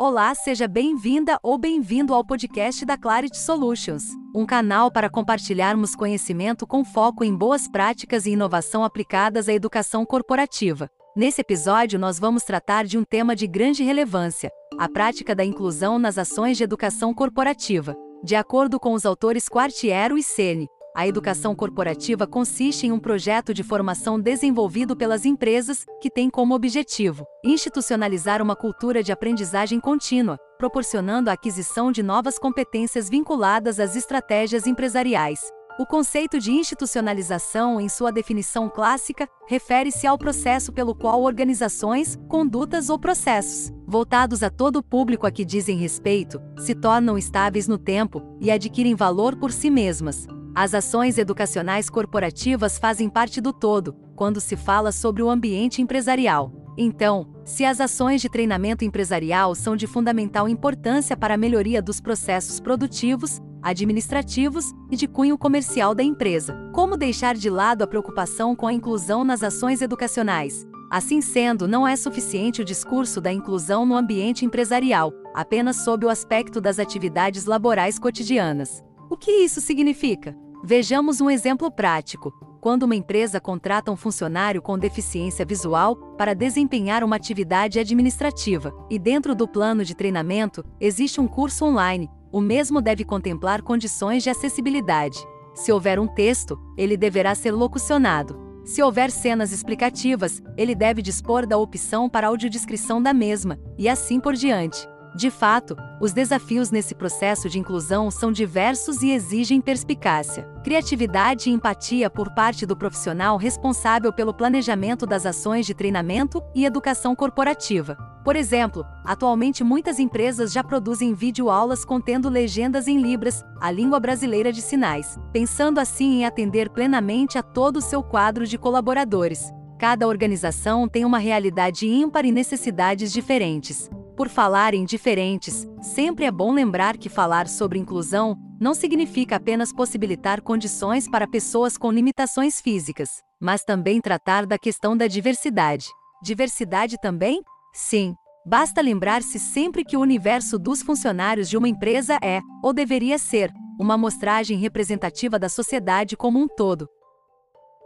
Olá, seja bem-vinda ou bem-vindo ao podcast da Clarity Solutions, um canal para compartilharmos conhecimento com foco em boas práticas e inovação aplicadas à educação corporativa. Nesse episódio, nós vamos tratar de um tema de grande relevância: a prática da inclusão nas ações de educação corporativa. De acordo com os autores Quartiero e Sene, a educação corporativa consiste em um projeto de formação desenvolvido pelas empresas que tem como objetivo institucionalizar uma cultura de aprendizagem contínua, proporcionando a aquisição de novas competências vinculadas às estratégias empresariais. O conceito de institucionalização, em sua definição clássica, refere-se ao processo pelo qual organizações, condutas ou processos, voltados a todo o público a que dizem respeito, se tornam estáveis no tempo e adquirem valor por si mesmas, as ações educacionais corporativas fazem parte do todo, quando se fala sobre o ambiente empresarial. Então, se as ações de treinamento empresarial são de fundamental importância para a melhoria dos processos produtivos, administrativos e de cunho comercial da empresa, como deixar de lado a preocupação com a inclusão nas ações educacionais? Assim sendo, não é suficiente o discurso da inclusão no ambiente empresarial, apenas sob o aspecto das atividades laborais cotidianas. O que isso significa? Vejamos um exemplo prático. Quando uma empresa contrata um funcionário com deficiência visual para desempenhar uma atividade administrativa, e dentro do plano de treinamento existe um curso online, o mesmo deve contemplar condições de acessibilidade. Se houver um texto, ele deverá ser locucionado. Se houver cenas explicativas, ele deve dispor da opção para audiodescrição da mesma, e assim por diante. De fato, os desafios nesse processo de inclusão são diversos e exigem perspicácia, criatividade e empatia por parte do profissional responsável pelo planejamento das ações de treinamento e educação corporativa. Por exemplo, atualmente muitas empresas já produzem videoaulas contendo legendas em Libras, a língua brasileira de sinais, pensando assim em atender plenamente a todo o seu quadro de colaboradores. Cada organização tem uma realidade ímpar e necessidades diferentes. Por falar em diferentes, sempre é bom lembrar que falar sobre inclusão não significa apenas possibilitar condições para pessoas com limitações físicas, mas também tratar da questão da diversidade. Diversidade também? Sim. Basta lembrar-se sempre que o universo dos funcionários de uma empresa é, ou deveria ser, uma amostragem representativa da sociedade como um todo.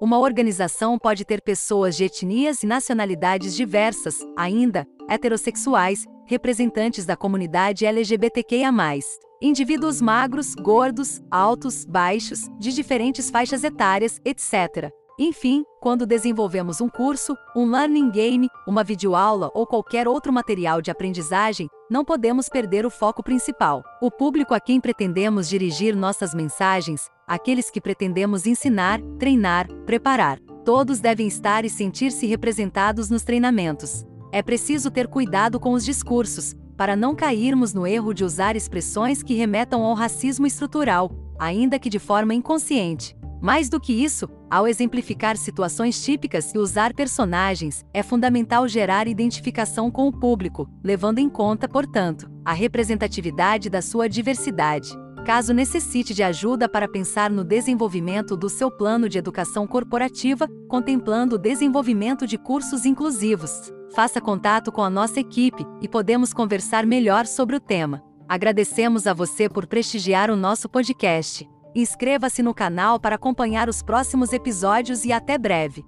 Uma organização pode ter pessoas de etnias e nacionalidades diversas, ainda, heterossexuais, representantes da comunidade LGBTQIA+, indivíduos magros, gordos, altos, baixos, de diferentes faixas etárias, etc. Enfim, quando desenvolvemos um curso, um learning game, uma videoaula ou qualquer outro material de aprendizagem, não podemos perder o foco principal. O público a quem pretendemos dirigir nossas mensagens, aqueles que pretendemos ensinar, treinar, preparar. Todos devem estar e sentir-se representados nos treinamentos. É preciso ter cuidado com os discursos, para não cairmos no erro de usar expressões que remetam ao racismo estrutural, ainda que de forma inconsciente. Mais do que isso, ao exemplificar situações típicas e usar personagens, é fundamental gerar identificação com o público, levando em conta, portanto, a representatividade da sua diversidade. Caso necessite de ajuda para pensar no desenvolvimento do seu plano de educação corporativa, contemplando o desenvolvimento de cursos inclusivos, faça contato com a nossa equipe e podemos conversar melhor sobre o tema. Agradecemos a você por prestigiar o nosso podcast. Inscreva-se no canal para acompanhar os próximos episódios e até breve.